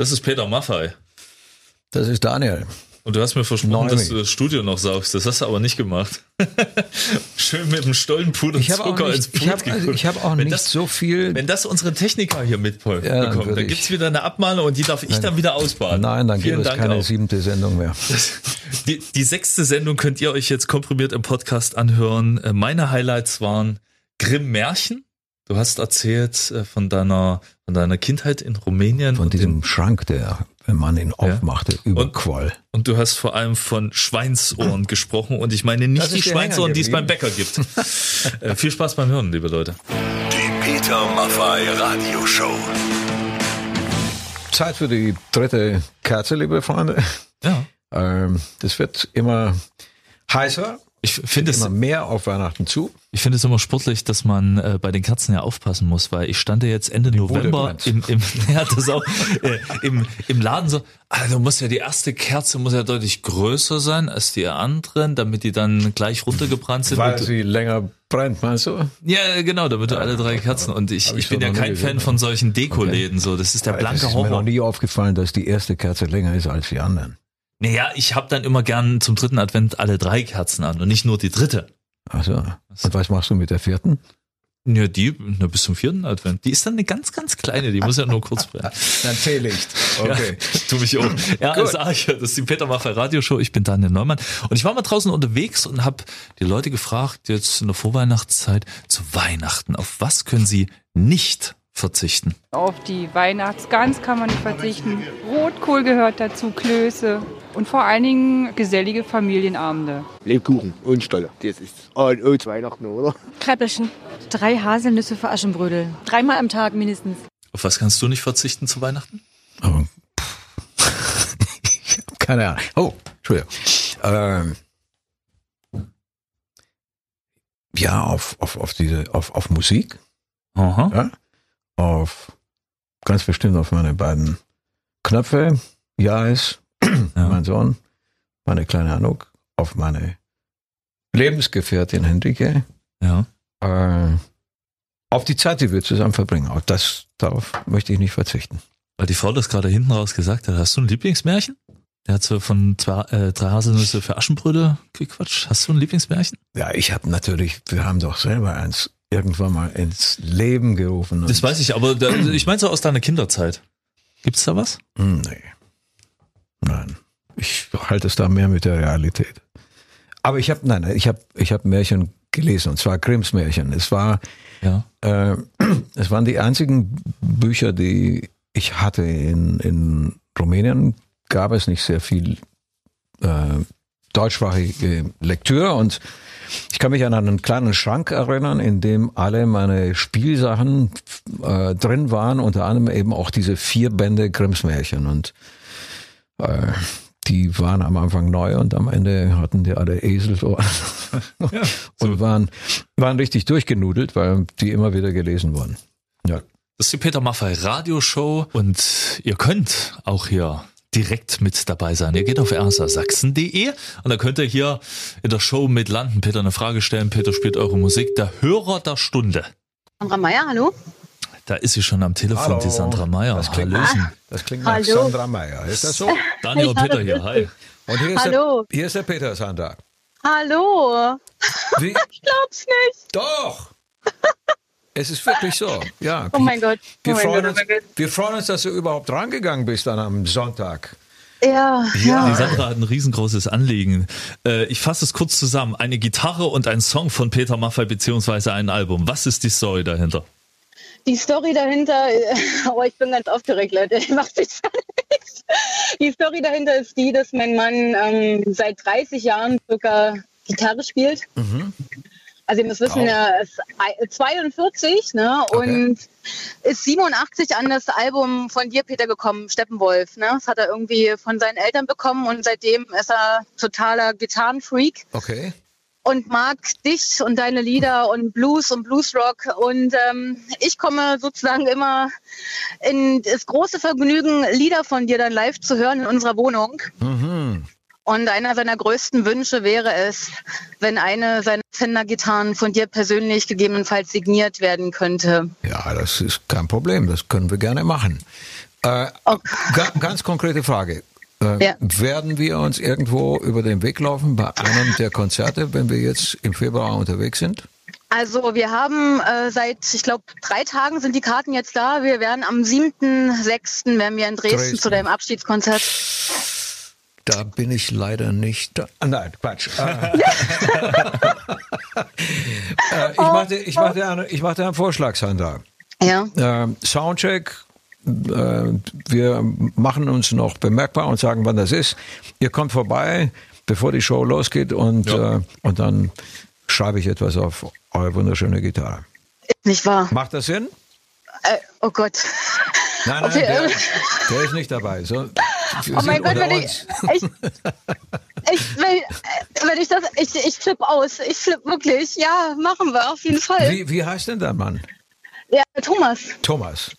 Das ist Peter Maffei. Das ist Daniel. Und du hast mir versprochen, Neumi. dass du das Studio noch saugst. Das hast du aber nicht gemacht. Schön mit dem Stollenpuder Ich habe auch Zucker ins nicht, Blut ich hab, also hab auch Wenn nicht das, so viel. Wenn das unsere Techniker hier mitbekommen, Ja, dann dann, gibt's ich- wieder eine Abmahnung und die darf ich dann wieder ausbaden. Nein, dann Vielen gibt es Dank keine auch. siebte Sendung mehr. Die, die sechste Sendung könnt ihr euch jetzt komprimiert im Podcast anhören. Äh, Meine Highlights waren Grimm Märchen. Du hast erzählt äh, von deiner, von deiner Kindheit in Rumänien. Von und diesem dem- Schrank, der, wenn man ihn aufmachte, überquoll. Und du hast vor allem von Schweinsohren gesprochen und ich meine nicht die Schweinsohren, die es beim Bäcker gibt. äh, viel Spaß beim Hören, liebe Leute. Die Peter Maffay Radioshow. Zeit für die dritte Kerze, liebe Freunde. Ja. Ähm, das wird immer heißer, Ich finde es, immer mehr auf Weihnachten zu. ich finde es immer sportlich, dass man äh, bei den Kerzen ja aufpassen muss, weil ich stand ja jetzt Ende November brennt. im, im, ja, das auch, äh, im, im Laden so, also muss ja die erste Kerze muss ja deutlich größer sein als die anderen, damit die dann gleich runtergebrannt sind. Weil sie länger brennt, meinst du? ja, genau, damit du alle drei Kerzen und ich, ich ich bin ja kein gesehen, Fan von solchen Dekoläden, so, das ist der blanke ist mir noch Horror. nie aufgefallen, dass die erste Kerze länger ist als die anderen. Naja, ich habe dann immer gern zum dritten Advent alle drei Kerzen an und nicht nur die dritte. Also, und was machst du mit der vierten? Ja, die, na, bis zum vierten Advent. Die ist dann eine ganz, ganz kleine, die muss ja nur kurz brennen. Dann Teelicht. Okay. Ja, tu mich um. Ja, das sag ich ja. Das ist die Peter Maffay Radioshow. Ich bin Daniel Neumann. Und ich war mal draußen unterwegs und habe die Leute gefragt, jetzt in der Vorweihnachtszeit, zu Weihnachten, auf was können sie nicht verzichten? Auf die Weihnachtsgans kann man nicht verzichten. Rotkohl gehört dazu, Klöße und vor allen Dingen gesellige Familienabende. Lebkuchen und Stolle. Das ist O zu Weihnachten, oder? Kräppelchen. Drei Haselnüsse für Aschenbrödel. Dreimal am Tag mindestens. Auf was kannst du nicht verzichten zu Weihnachten? Aber, ich hab keine Ahnung. Oh, Entschuldigung. Ähm, ja, auf, auf, auf diese, auf, auf Musik, Aha. ja, auf ganz bestimmt auf meine beiden Knöpfe, Jais, Ja. mein Sohn, meine kleine Anouk, auf meine Lebensgefährtin Henrike, Ja. äh, auf die Zeit, die wir zusammen verbringen. Auch das, darauf möchte ich nicht verzichten. Weil die Frau das gerade hinten raus gesagt hat. Hast du ein Lieblingsmärchen? Der hat so von zwei, äh, drei Haselnüsse für Aschenbrödel gequatscht. Hast du ein Lieblingsmärchen? Ja, ich habe natürlich, wir haben doch selber eins irgendwann mal ins Leben gerufen. Das weiß ich, aber da, ich meine so aus deiner Kinderzeit. Gibt's da was? Hm, Nee. Nein. Ich halte es da mehr mit der Realität. Aber ich habe, nein, ich habe ich hab Märchen gelesen, und zwar Grimms Märchen. Es war, Ja. äh, es waren die einzigen Bücher, die ich hatte in, in Rumänien. Gab es nicht sehr viel äh, deutschsprachige Lektüre und ich kann mich an einen kleinen Schrank erinnern, in dem alle meine Spielsachen äh, drin waren, unter anderem eben auch diese vier Bände Grimms Märchen und die waren am Anfang neu und am Ende hatten die alle Eselsohren und waren, waren richtig durchgenudelt, weil die immer wieder gelesen wurden. Ja. Das ist die Peter Maffay Radioshow und ihr könnt auch hier direkt mit dabei sein. Ihr geht auf rsasachsen.de und da könnt ihr hier in der Show mit landen. Peter eine Frage stellen. Peter spielt eure Musik. Der Hörer der Stunde. Sandra Meier, hallo? Da ist sie schon am Telefon, die Sandra Meyer. Das klingt, Hallöchen. das klingt nach Hallo. Sandra Meyer. Ist das so? Daniel und Peter hier. Hi. Und hier ist, Hallo. Der, hier ist der Peter Sandra. Hallo. Wie? Ich glaub's nicht. Doch! Es ist wirklich so. Ja. Oh mein Gott. Wir, oh mein freuen Gott, uns, oh wir freuen uns, dass du überhaupt rangegangen bist dann am Sonntag. Ja, Die ja. Sandra hat ein riesengroßes Anliegen. Äh, ich fasse es kurz zusammen. Eine Gitarre und ein Song von Peter Maffay beziehungsweise ein Album. Was ist die Story dahinter? Die Story dahinter, oh, ich bin ganz aufgeregt, Leute. Ich mach's jetzt nicht. Die Story dahinter ist die, dass mein Mann ähm, seit 30 Jahren circa Gitarre spielt. Also ihr müsst wissen, Wow. er ist ei- 42 ne, und ist 87 an das Album von dir, Peter, gekommen, Steppenwolf. Ne? Das hat er irgendwie von seinen Eltern bekommen und seitdem ist er totaler Gitarrenfreak Okay. Und mag dich und deine Lieder und Blues und Bluesrock. Und ähm, ich komme sozusagen immer in das große Vergnügen, Lieder von dir dann live zu hören in unserer Wohnung. Mhm. Und einer seiner größten Wünsche wäre es, wenn eine seiner Fender-Gitarren von dir persönlich gegebenenfalls signiert werden könnte. Ja, das ist kein Problem. Das können wir gerne machen. Äh, ga, ganz konkrete Frage. Äh, Ja. Werden wir uns irgendwo über den Weg laufen bei einem der Konzerte, wenn wir jetzt im Februar unterwegs sind? Also wir haben äh, seit, ich glaube, drei Tagen sind die Karten jetzt da. Wir werden am 7.6. werden wir in Dresden, Dresden. zu deinem Abschiedskonzert. Da bin ich leider nicht da. Ah, Nein, Quatsch. Äh, äh, ich mache ich mach dir einen, ich mach dir einen Vorschlag, Sandra. Ja. Ähm, Soundcheck. Äh, wir machen uns noch bemerkbar und sagen, wann das ist. Ihr kommt vorbei, bevor die Show losgeht und, Ja. äh, und dann schreibe ich etwas auf eure wunderschöne Gitarre. Ist nicht wahr. Macht das Sinn? Äh, oh Gott. Nein, nein, Okay, der, der ist nicht dabei. So, Oh mein Gott, wenn ich, ich, ich, wenn, äh, wenn ich das, ich, ich flippe aus. Ich flippe wirklich. Ja, machen wir auf jeden Fall. Wie, wie heißt denn der Mann? Ja, Thomas. Thomas.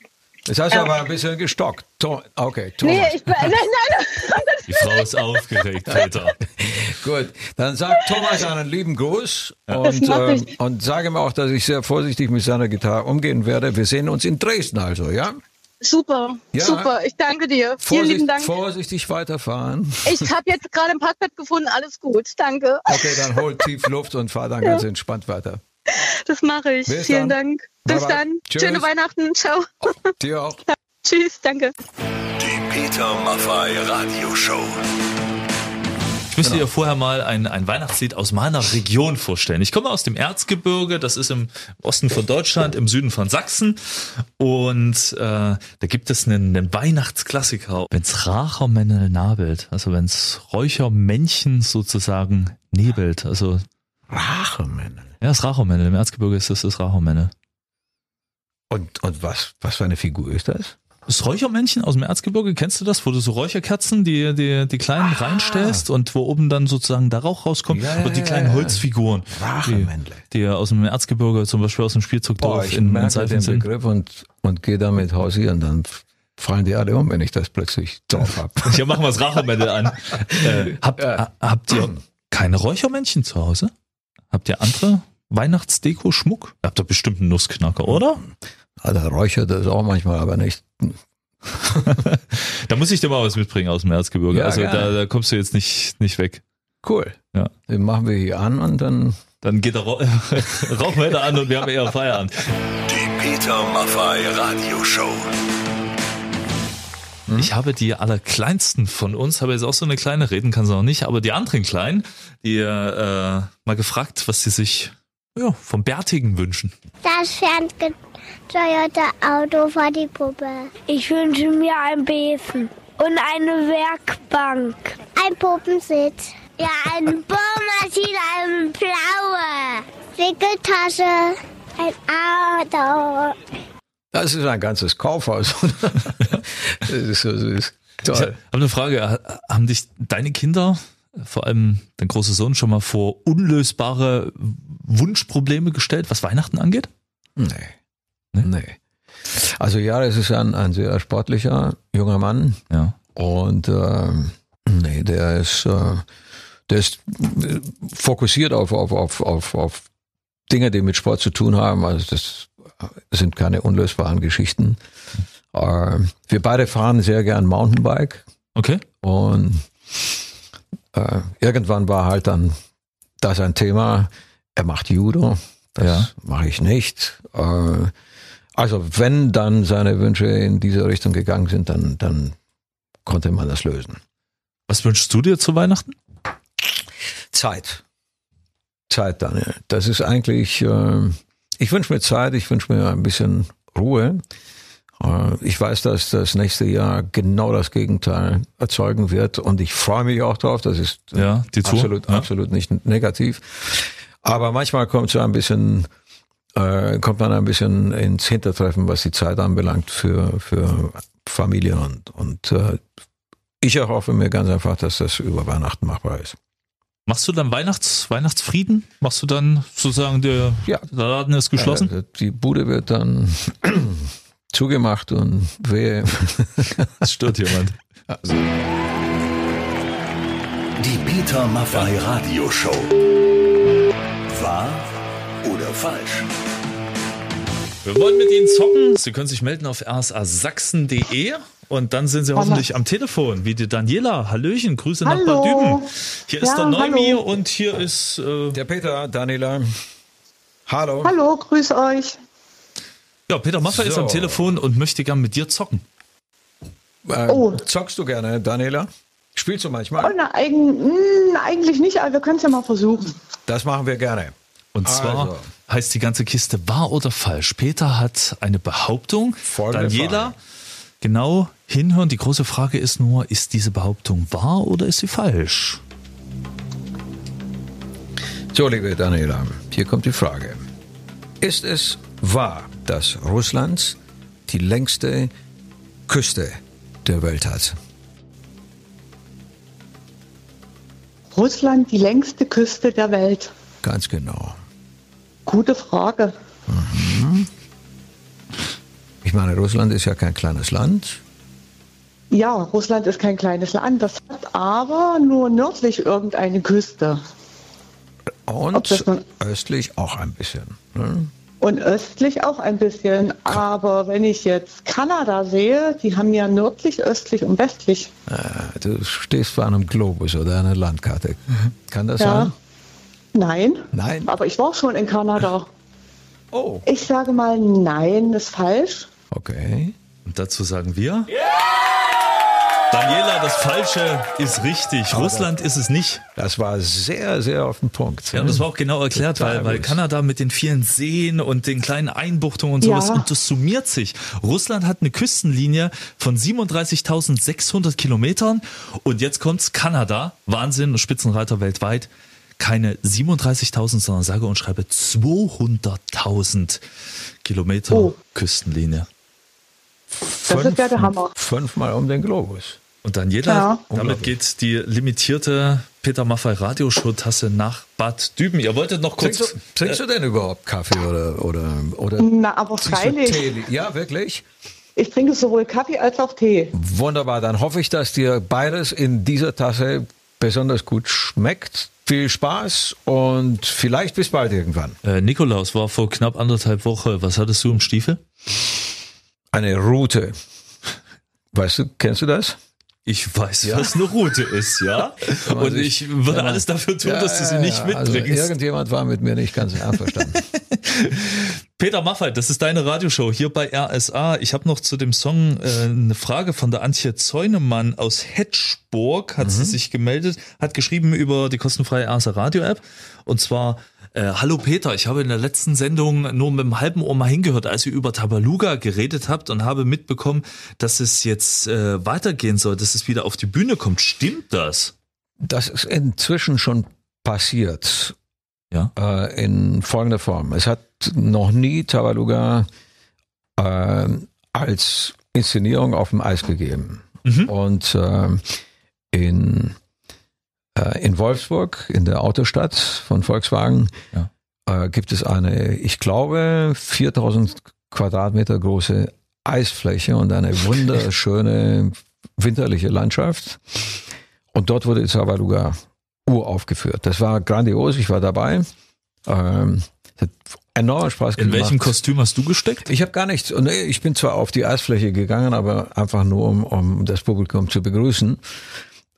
Das heißt Ja. aber ein bisschen gestockt. To okay, Thomas. Nee, ich bin, nein, nein, Die Frau ist aufgeregt, Peter. Gut, dann sagt Thomas einen lieben Gruß und, ähm, und sage ihm auch, dass ich sehr vorsichtig mit seiner Gitarre umgehen werde. Wir sehen uns in Dresden also, ja? super, Ja. super. Ich danke dir. Vielen lieben Dank. vorsichtig weiterfahren. Ich habe jetzt gerade einen Parkplatz gefunden. Alles gut. Danke. Okay, dann hol tief Luft und fahr dann ganz entspannt weiter. Das mache ich. Bis Vielen dann. Dank. Bis bye. dann. Tschüss. Schöne Weihnachten. Ciao. Dir auch. Tschüss. Danke. Die Peter Maffay Radioshow. Ich müsste dir vorher mal ein, ein Weihnachtslied aus meiner Region vorstellen. Ich komme aus dem Erzgebirge, das ist im Osten von Deutschland, im Süden von Sachsen. Und äh, da gibt es einen, einen Weihnachtsklassiker. Wenn's Rachermännel nabelt, also wenn's Räuchermännchen sozusagen nebelt. Also Rachemännel. Ja, das Rachermännel, im Erzgebirge ist das das Rachermännel. Und, und was, was für eine Figur ist das? Das Räuchermännchen aus dem Erzgebirge, kennst du das, wo du so Räucherkerzen, die, die, die kleinen reinstellst und wo oben dann sozusagen der Rauch rauskommt Ja, und die kleinen. Holzfiguren, die, die aus dem Erzgebirge, zum Beispiel aus dem Spielzeugdorf ich in, in merke Seifen den sind. Begriff und, und gehe damit hausieren. Dann fallen die alle um, wenn ich das plötzlich drauf habe. Ja, machen wir das Rachermännel an. Äh, habt, Ja. ha- habt ihr keine Räuchermännchen zu Hause? Habt ihr andere Weihnachtsdeko, Schmuck? Ihr habt doch bestimmt einen Nussknacker, oder? Ah, der räuchert das auch manchmal, aber nicht. Da muss ich dir mal was mitbringen aus dem Erzgebirge. Ja, also da, da kommst du jetzt nicht, nicht weg. Cool. Ja. Den machen wir hier an und dann. Dann geht der Ra Rauchmelder an und wir haben eher Feierabend. Die Peter Maffay Radioshow. Ich habe die allerkleinsten von uns, habe jetzt auch so eine kleine, reden kann sie noch nicht, aber die anderen Kleinen, die äh, mal gefragt, was sie sich ja, vom Bärtigen wünschen. Das ferngesteuerte Auto für die Puppe. Ich wünsche mir einen Besen und eine Werkbank. Ein Puppensitz. Ja, eine Bohrmaschine, eine blaue. Wickeltasche. Ein Auto. Das ist ein ganzes Kaufhaus. das ist so süß. Ich Toll. habe eine Frage. Ha- Haben dich deine Kinder, vor allem dein großer Sohn, schon mal vor unlösbare Wunschprobleme gestellt, was Weihnachten angeht? Nee. Nee? Nee. Also ja, es ist ein, ein sehr sportlicher junger Mann Ja. und ähm, nee, der ist, äh, der ist äh, fokussiert auf, auf, auf, auf, auf Dinge, die mit Sport zu tun haben. Also das sind keine unlösbaren Geschichten. Äh, wir beide fahren sehr gern Mountainbike Okay. und äh, irgendwann war halt dann das ein Thema. Er macht Judo, das Ja. mache ich nicht. Äh, also wenn dann seine Wünsche in diese Richtung gegangen sind, dann, dann konnte man das lösen. Was wünschst du dir zu Weihnachten? Zeit. Zeit, Daniel. Das ist eigentlich, äh, ich wünsche mir Zeit, ich wünsche mir ein bisschen Ruhe. Äh, ich weiß, dass das nächste Jahr genau das Gegenteil erzeugen wird und ich freue mich auch drauf. Das ist Ja, die Tour. absolut, Ja. absolut nicht negativ. Aber manchmal kommt so ein bisschen, äh, kommt man ein bisschen ins Hintertreffen, was die Zeit anbelangt für, für Familie und, und äh, ich erhoffe mir ganz einfach, dass das über Weihnachten machbar ist. Machst du dann Weihnachts, Weihnachtsfrieden? Machst du dann sozusagen, der, Ja. der Laden ist geschlossen? Äh, die Bude wird dann zugemacht und wehe. Es stört jemand. Die Peter Maffay Radioshow. Wahr oder falsch? Wir wollen mit Ihnen zocken. Sie können sich melden auf rsasachsen.de Und dann sind sie hoffentlich am Telefon, wie die Daniela. Hallöchen, Grüße nach Hallo. Bad Düben. Hier ist Ja, der Neumi hallo. und hier ist äh, Der Peter, Daniela. Hallo. Hallo, grüß euch. Ja, Peter Maffay ist So. am Telefon und möchte gern mit dir zocken. Äh, Oh. Zockst du gerne, Daniela? Spielst du Oh, manchmal? na, eig mh, eigentlich nicht, aber wir können es ja mal versuchen. Das machen wir gerne. Und zwar Also. heißt die ganze Kiste wahr oder falsch. Peter hat eine Behauptung. Folgende Daniela, Frage. genau hinhören. Die große Frage ist nur, ist diese Behauptung wahr oder ist sie falsch? So, liebe Daniela, hier kommt die Frage. Ist es wahr, dass Russland die längste Küste der Welt hat? Russland, die längste Küste der Welt. Ganz genau. Gute Frage. Ich meine, Russland ist ja kein kleines Land. Ja, Russland ist kein kleines Land, das hat aber nur nördlich irgendeine Küste. Und östlich auch ein bisschen. Ne? Und östlich auch ein bisschen. Aber wenn ich jetzt Kanada sehe, die haben ja nördlich, östlich und westlich. Äh, Du stehst vor einem Globus oder einer Landkarte. Kann das Ja. sein? Nein. Nein. Aber ich war schon in Kanada. Oh. Ich sage mal, nein, ist falsch. Okay. Und dazu sagen wir. Daniela, das Falsche ist richtig. Russland ist es nicht. Das war sehr, sehr auf den Punkt. Ja, und das war auch genau erklärt, Total weil, weil gut. Kanada mit den vielen Seen und den kleinen Einbuchtungen und Ja. sowas, und das summiert sich. Russland hat eine Küstenlinie von 37.600 Kilometern und jetzt kommt's Kanada, Wahnsinn, Spitzenreiter weltweit, keine 37.000, sondern sage und schreibe 200.000 Kilometer Oh. Küstenlinie. Das ist ja der Hammer. Fünfmal um den Globus. Und Daniela, Ja. damit geht die limitierte Peter Maffay Radioshow-Tasse nach Bad Düben. Ihr wolltet noch kurz... Trinkst, du, trinkst du denn überhaupt Kaffee oder oder oder Na, aber freilich. Tee? Ja, wirklich? Ich trinke sowohl Kaffee als auch Tee. Wunderbar. Dann hoffe ich, dass dir beides in dieser Tasse besonders gut schmeckt. Viel Spaß und vielleicht bis bald irgendwann. Äh, Nikolaus war vor knapp anderthalb Wochen. Was hattest du im Stiefel? Eine Route. Weißt du, kennst du das? Ich weiß, was eine Route ist, ja. Und ich würde alles dafür tun, dass du sie nicht Also mitbringst. irgendjemand war mit mir nicht ganz einverstanden. Peter Maffay, das ist deine Radioshow hier bei RSA. Ich habe noch zu dem Song äh, eine Frage von der Antje Zeunemann aus Hetschburg, hat sie sich gemeldet, hat geschrieben über die kostenfreie RSA Radio App. Und zwar, äh, hallo Peter, ich habe in der letzten Sendung nur mit dem halben Ohr mal hingehört, als ihr über Tabaluga geredet habt und habe mitbekommen, dass es jetzt äh, weitergehen soll, dass es wieder auf die Bühne kommt. Stimmt das? Das ist inzwischen schon passiert. Ja. Äh, in folgender Form. Es hat noch nie Tabaluga äh, als Inszenierung auf dem Eis gegeben. Mhm. Und äh, in, äh, in Wolfsburg, in der Autostadt von Volkswagen, Ja. äh, gibt es eine, ich glaube, 4000 Quadratmeter große Eisfläche und eine wunderschöne winterliche Landschaft. Und dort wurde Tabaluga uraufgeführt. Das war grandios, ich war dabei. Ähm, es hat enorm Spaß In gemacht. welchem Kostüm hast du gesteckt? Ich habe gar nichts. und Ich bin zwar auf die Eisfläche gegangen, aber einfach nur, um, um das Publikum zu begrüßen.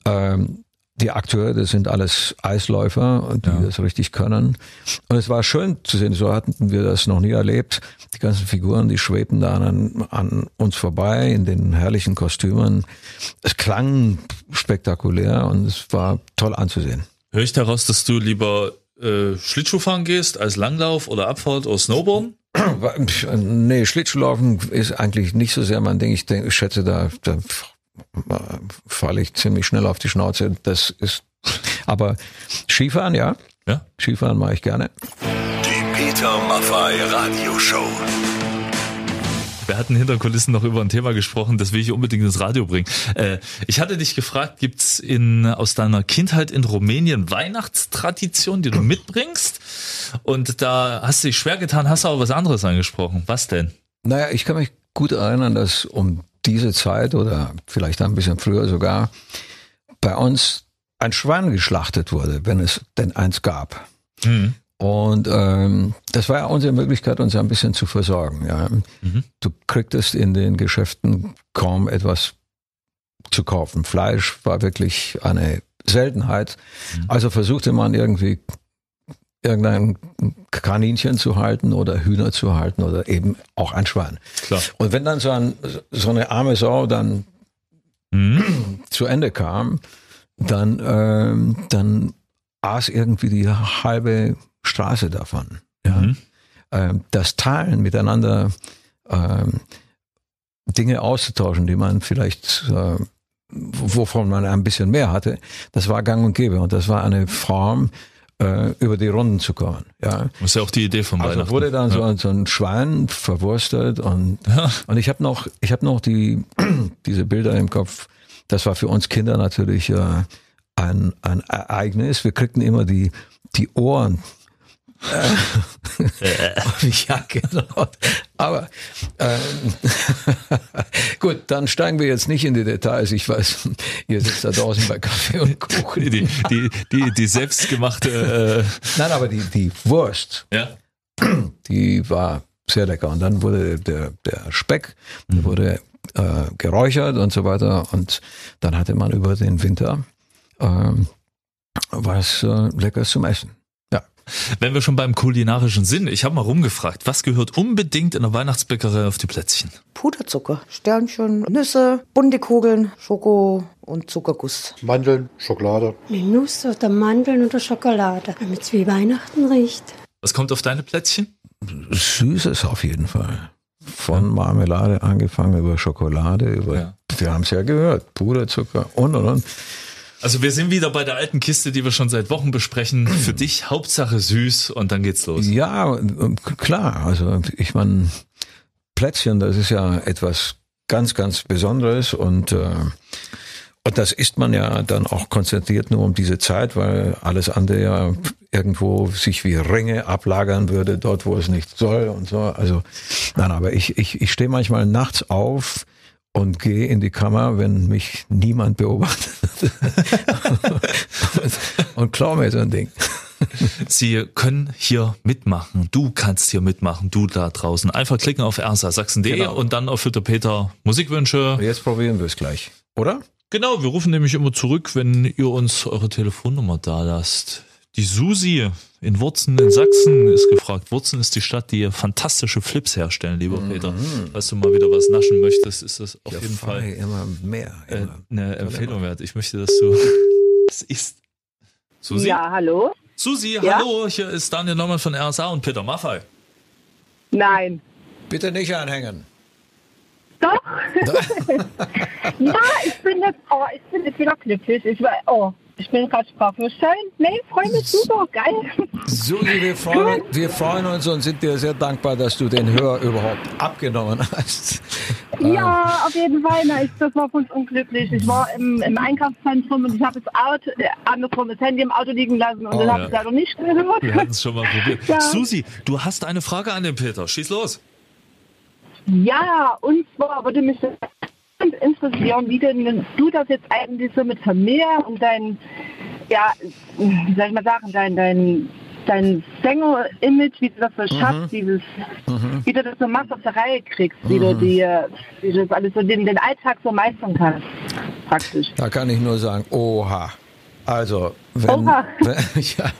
Ähm, die Akteure, das sind alles Eisläufer die Ja. das richtig können. Und es war schön zu sehen, so hatten wir das noch nie erlebt. Die ganzen Figuren, die schwebten da an, an uns vorbei in den herrlichen Kostümen. Es klang spektakulär und es war toll anzusehen. Höre ich daraus, dass du lieber äh, Schlittschuh fahren gehst als Langlauf oder Abfahrt oder Snowboarden? Nee, Schlittschuhlaufen ist eigentlich nicht so sehr mein Ding. Ich, denke, ich schätze, da, da falle ich ziemlich schnell auf die Schnauze. Das ist, aber Skifahren, ja. Ja. Skifahren mache ich gerne. Die Peter Maffay Radioshow. Wir hatten hinter Kulissen noch über ein Thema gesprochen, das will ich unbedingt ins Radio bringen. Äh, ich hatte dich gefragt, gibt's in aus deiner Kindheit in Rumänien Weihnachtstradition, die du mitbringst? Und da hast du dich schwer getan, hast aber was anderes angesprochen. Was denn? Naja, ich kann mich gut erinnern, dass um diese Zeit oder vielleicht ein bisschen früher sogar bei uns ein Schwein geschlachtet wurde, wenn es denn eins gab. Hm. Und ähm, das war ja unsere Möglichkeit, uns ein bisschen zu versorgen. Ja. Du kriegtest in den Geschäften kaum etwas zu kaufen. Fleisch war wirklich eine Seltenheit. Also versuchte man irgendwie irgendein Kaninchen zu halten oder Hühner zu halten oder eben auch ein Schwein. Klar. Und wenn dann so, ein, so eine arme Sau dann Mhm. zu Ende kam, dann, ähm, dann aß irgendwie die halbe Straße davon. Ja. Mhm. Ähm, das Teilen miteinander ähm, Dinge auszutauschen, die man vielleicht, äh, wovon man ein bisschen mehr hatte, das war gang und gäbe. Und das war eine Form, äh, über die Runden zu kommen. Ja. Das ist ja auch die Idee von Also Weihnachten. wurde dann so, ja. ein- so ein Schwein verwurstet und Ja. und ich habe noch, ich habe noch die diese Bilder im Kopf. Das war für uns Kinder natürlich äh, ein ein Ereignis. Wir kriegten immer die die Ohren. Äh, ja, genau. Aber ähm, gut, dann steigen wir jetzt nicht in die Details. Ich weiß, ihr sitzt da draußen bei Kaffee und Kuchen. Die, die, die, die selbstgemachte, Nein, aber die die Wurst, äh, ja. die war sehr lecker. Und dann wurde der, der Speck der wurde äh, geräuchert und so weiter. Und dann hatte man über den Winter ähm, was äh, Leckeres zum Essen. Wenn wir schon beim kulinarischen sind, ich habe mal rumgefragt, was gehört unbedingt in der Weihnachtsbäckerei auf die Plätzchen? Puderzucker, Sternchen, Nüsse, bunte Kugeln, Schoko und Zuckerguss. Mandeln, Schokolade. Mit Nuss oder Mandeln oder Schokolade, damit es wie Weihnachten riecht. Was kommt auf deine Plätzchen? Süßes auf jeden Fall. Von Marmelade angefangen über Schokolade, über, Ja. wir haben es ja gehört, Puderzucker und und und. Also wir sind wieder bei der alten Kiste, die wir schon seit Wochen besprechen. Für dich Hauptsache süß und dann geht's los. Ja, klar. Also ich meine, Plätzchen, das ist ja etwas ganz, ganz Besonderes und äh, und das isst man ja dann auch konzentriert nur um diese Zeit, weil alles andere ja irgendwo sich wie Ringe ablagern würde, dort wo es nicht soll und so. Also nein, aber ich, ich, ich stehe manchmal nachts auf und gehe in die Kammer, wenn mich niemand beobachtet und, und klau mir so ein Ding. Sie können hier mitmachen. Du kannst hier mitmachen, du da draußen. Einfach klicken auf ersasachsen.de Genau. und dann auf Hütter Peter Musikwünsche. Jetzt probieren wir es gleich, oder? Genau, wir rufen nämlich immer zurück, wenn ihr uns eure Telefonnummer da lasst. Die Susi in Wurzen in Sachsen ist gefragt. Wurzen ist die Stadt, die fantastische Flips herstellen, lieber Peter. Falls du mal wieder was naschen möchtest, ist das auf jeden Fall immer mehr. äh, Immer. eine Empfehlung wert. Ich möchte, dass du das isst. Susi? Ja, hallo? Susi, Ja? hallo, hier ist Daniel Neumann von RSA und Peter Maffei. Nein. Bitte nicht anhängen. Doch. ja, ich bin jetzt, oh, ich bin jetzt wieder glücklich. Ich war, oh, ich bin gerade sprachlos. Schön. Nee, freue mich super. Geil. Susi, wir freuen, wir freuen uns und sind dir sehr dankbar, dass du den Hör überhaupt abgenommen hast. Ja, auf jeden Fall. Na, ich, das war für uns unglücklich. Ich war im, im Einkaufszentrum und ich habe das Auto, äh, andersrum das Handy im Auto liegen lassen und Oh, dann ja. habe ich leider nicht gehört. Wir hatten es schon mal probiert. Ja. Susi, du hast eine Frage an den Peter. Schieß los. Ja, und zwar würde mich das interessieren, wie denn du das jetzt eigentlich so mit Familie und dein, ja, wie soll ich mal sagen, dein, dein, dein Sänger-Image, wie du das so schaffst, dieses, wie du das so machst, auf der Reihe kriegst, wie du die, wie du das alles so den, den Alltag so meistern kannst, praktisch. Da kann ich nur sagen, oha. Also, wenn, wenn, ja,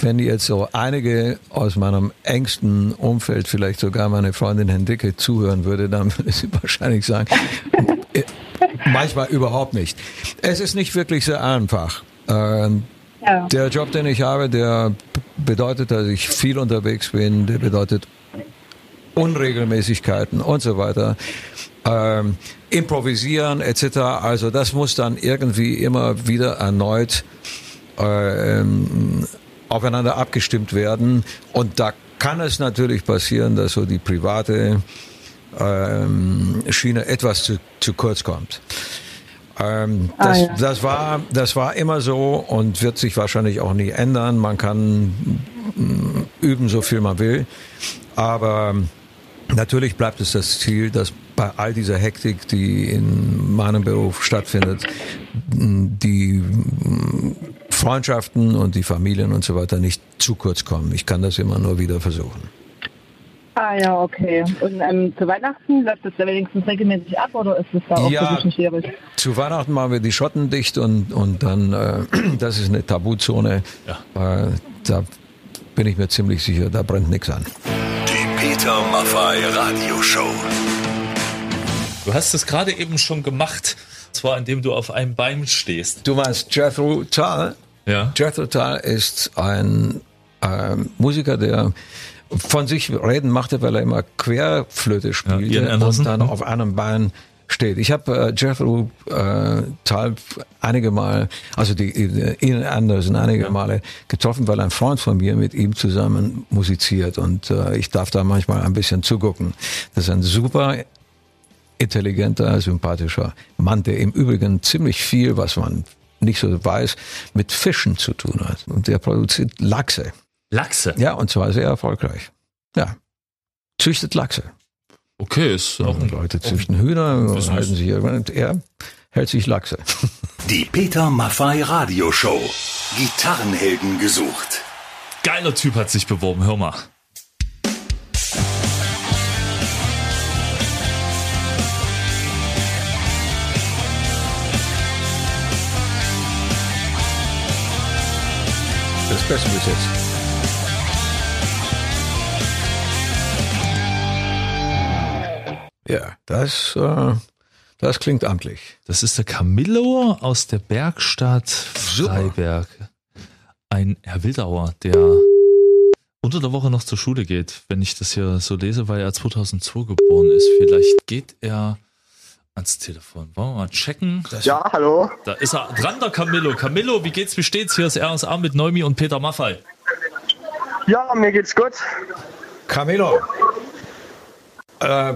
wenn jetzt so einige aus meinem engsten Umfeld, vielleicht sogar meine Freundin Hendricke zuhören würde, dann würde sie wahrscheinlich sagen, manchmal überhaupt nicht. Es ist nicht wirklich sehr einfach. Ähm, Ja. Der Job, den ich habe, der bedeutet, dass ich viel unterwegs bin, der bedeutet Unregelmäßigkeiten und so weiter. Ähm, improvisieren etc. Also das muss dann irgendwie immer wieder erneut ähm, aufeinander abgestimmt werden. Und da kann es natürlich passieren, dass so die private ähm, Schiene etwas zu, zu kurz kommt. Ähm, Ah, das, ja. das, war, das war immer so und wird sich wahrscheinlich auch nie ändern. Man kann mm, üben, so viel man will. Aber natürlich bleibt es das Ziel, dass bei all dieser Hektik, die in meinem Beruf stattfindet, die m, Freundschaften und die Familien und so weiter nicht zu kurz kommen. Ich kann das immer nur wieder versuchen. Ah ja, okay. Und ähm, zu Weihnachten läuft das da wenigstens regelmäßig ab oder ist das da auch Ja. ein bisschen schwierig? Zu Weihnachten machen wir die Schotten dicht und, und dann, äh, das ist eine Tabuzone. Äh, da bin ich mir ziemlich sicher, da brennt nichts an. Die Peter Maffay Radioshow. Du hast es gerade eben schon gemacht. Zwar indem du auf einem Bein stehst. Du meinst Jethro Tull? Ja. Jethro Tull ist ein ähm, Musiker, der von sich reden machte, weil er immer Querflöte spielte Anderson, und dann hm. auf einem Bein steht. Ich habe äh, Jethro äh, Tull einige Mal, also die äh, Ian Anderson einige Male getroffen, weil ein Freund von mir mit ihm zusammen musiziert und äh, ich darf da manchmal ein bisschen zugucken. Das ist ein super intelligenter, sympathischer Mann, der im Übrigen ziemlich viel, was man nicht so weiß, mit Fischen zu tun hat. Und der produziert Lachse. Lachse? Ja, und zwar sehr erfolgreich. Ja. Züchtet Lachse. Okay, ist auch ein Leute züchten Hühner halten sich, und er hält sich Lachse. Die Peter Maffay Radioshow. Gitarrenhelden gesucht. Geiler Typ hat sich beworben, hör mal. Das Beste bis jetzt. Ja, das, äh, das klingt amtlich. Das ist der Camillo aus der Bergstadt Freiberg. Ein Herr Wildauer, der unter der Woche noch zur Schule geht, wenn ich das hier so lese, weil er 2002 geboren ist. Vielleicht geht er ans Telefon. Wollen wir mal checken? Ja, hallo. Da ist er dran, der Camillo. Camillo, wie geht's, wie steht's? Hier ist RSA mit Neumi und Peter Maffei. Ja, mir geht's gut. Camilo, äh,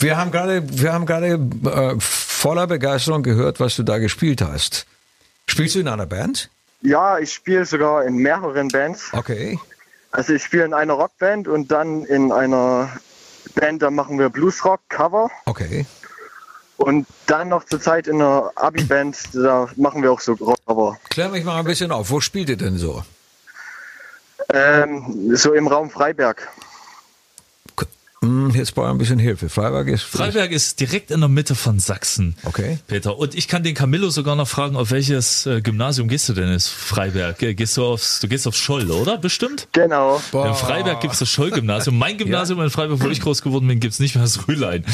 wir haben gerade, wir haben gerade äh, voller Begeisterung gehört, was du da gespielt hast. Spielst du in einer Band? Ja, ich spiele sogar in mehreren Bands. Okay. Also ich spiele in einer Rockband und dann in einer Band, da machen wir Bluesrock, Cover. Okay. Und dann noch zur Zeit in einer Abi-Band, da machen wir auch so Rockcover. Klär mich mal ein bisschen auf. Wo spielt ihr denn so? Ähm, so im Raum Freiberg. Hm, jetzt brauche ich ein bisschen Hilfe. Freiberg ist. Freiberg ist direkt in der Mitte von Sachsen. Okay. Peter. Und ich kann den Camillo sogar noch fragen, auf welches äh, Gymnasium gehst du denn in Freiberg? Gehst du aufs, du gehst auf Scholl, oder? Bestimmt? Genau. In Freiberg gibt es das Scholl-Gymnasium. Mein Gymnasium in Freiberg, wo ich groß geworden bin, gibt es nicht mehr das Rühlein.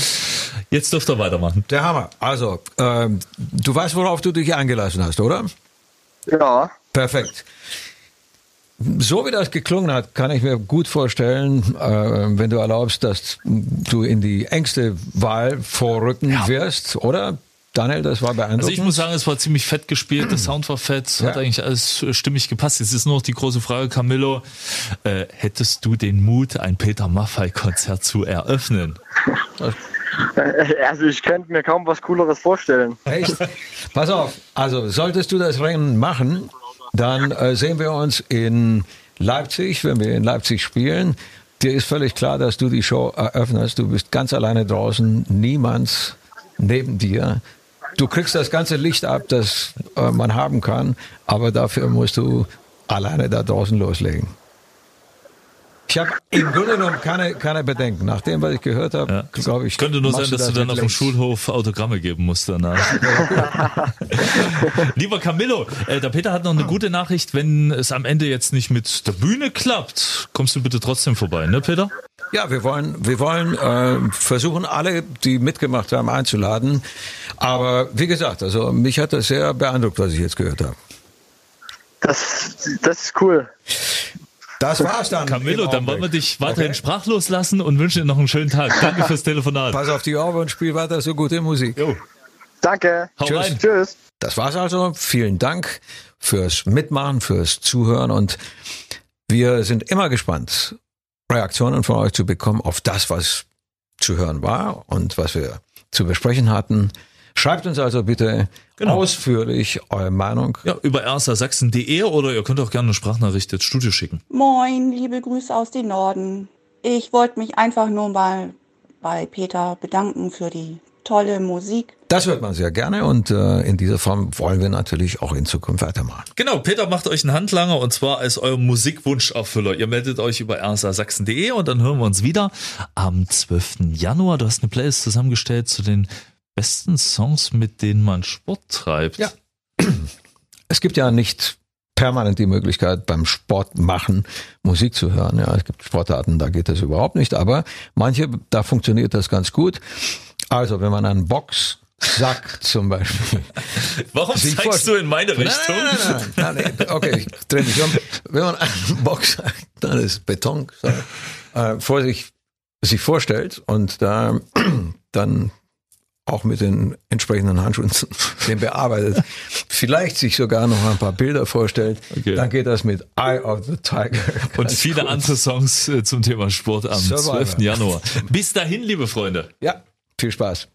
Jetzt dürft ihr weitermachen. Der Hammer. Also, ähm, du weißt, worauf du dich eingelassen hast, oder? Ja. Perfekt. So wie das geklungen hat, kann ich mir gut vorstellen, äh, wenn du erlaubst, dass du in die engste Wahl vorrücken wirst, oder? Daniel, das war beeindruckend. Also ich muss sagen, es war ziemlich fett gespielt, der Sound war fett, hat Ja. eigentlich alles äh, stimmig gepasst. Jetzt ist nur noch die große Frage, Camillo, äh, hättest du den Mut, ein Peter Maffay-Konzert zu eröffnen? Also ich könnte mir kaum was Cooleres vorstellen. Echt? Pass auf, also solltest du das Rennen machen, dann äh, sehen wir uns in Leipzig, wenn wir in Leipzig spielen. Dir ist völlig klar, dass du die Show eröffnest. Du bist ganz alleine draußen, niemand neben dir. Du kriegst das ganze Licht ab, das äh, man haben kann, aber dafür musst du alleine da draußen loslegen. Ich habe im Grunde genommen keine, keine Bedenken. Nach dem, was ich gehört habe, glaube ich. Könnte nur sein, dass du dann auf dem. Schulhof Autogramme geben musst danach. Lieber Camillo, äh, der Peter hat noch eine gute Nachricht. Wenn es am Ende jetzt nicht mit der Bühne klappt, kommst du bitte trotzdem vorbei, ne Peter? Ja, wir wollen, wir wollen äh, versuchen, alle, die mitgemacht haben, einzuladen. Aber wie gesagt, also mich hat das sehr beeindruckt, was ich jetzt gehört habe. Das, das ist cool. Das war's dann. Camillo, dann wollen wir dich weiterhin sprachlos lassen und wünschen dir noch einen schönen Tag. Danke fürs Telefonat. Pass auf die Augen und spiel weiter so gute Musik. Danke. Hau Tschüss. rein. Tschüss. Das war's also. Vielen Dank fürs Mitmachen, fürs Zuhören und wir sind immer gespannt, Reaktionen von euch zu bekommen auf das, was zu hören war und was wir zu besprechen hatten. Schreibt uns also bitte Genau. ausführlich eure Meinung. Ja, über rsasachsen.de oder ihr könnt auch gerne eine Sprachnachricht ins Studio schicken. Moin, liebe Grüße aus dem Norden. Ich wollte mich einfach nur mal bei Peter bedanken für die tolle Musik. Das hört man sehr gerne und äh, in dieser Form wollen wir natürlich auch in Zukunft weitermachen. Genau, Peter macht euch einen Handlanger und zwar als euer Musikwunscherfüller. Ihr meldet euch über rsasachsen.de und dann hören wir uns wieder am 12. Januar. Du hast eine Playlist zusammengestellt zu den besten Songs, mit denen man Sport treibt. Ja. Es gibt ja nicht permanent die Möglichkeit, beim Sport machen Musik zu hören. Ja, es gibt Sportarten, da geht das überhaupt nicht, aber manche, da funktioniert das ganz gut. Also, wenn man einen Boxsack zum Beispiel. Warum zeigst du in meine Richtung? Nein, nein, nein, nein, nein, okay, ich drehe mich um. Wenn man einen Boxsack, dann ist Beton, so, äh, vor sich, sich vorstellt und da dann auch mit den entsprechenden Handschuhen den bearbeitet, vielleicht sich sogar noch ein paar Bilder vorstellt, okay. dann geht das mit Eye of the Tiger. Und viele gut. andere Songs äh, zum Thema Sport am Survivor. 12. Januar. Bis dahin, liebe Freunde. Ja, viel Spaß.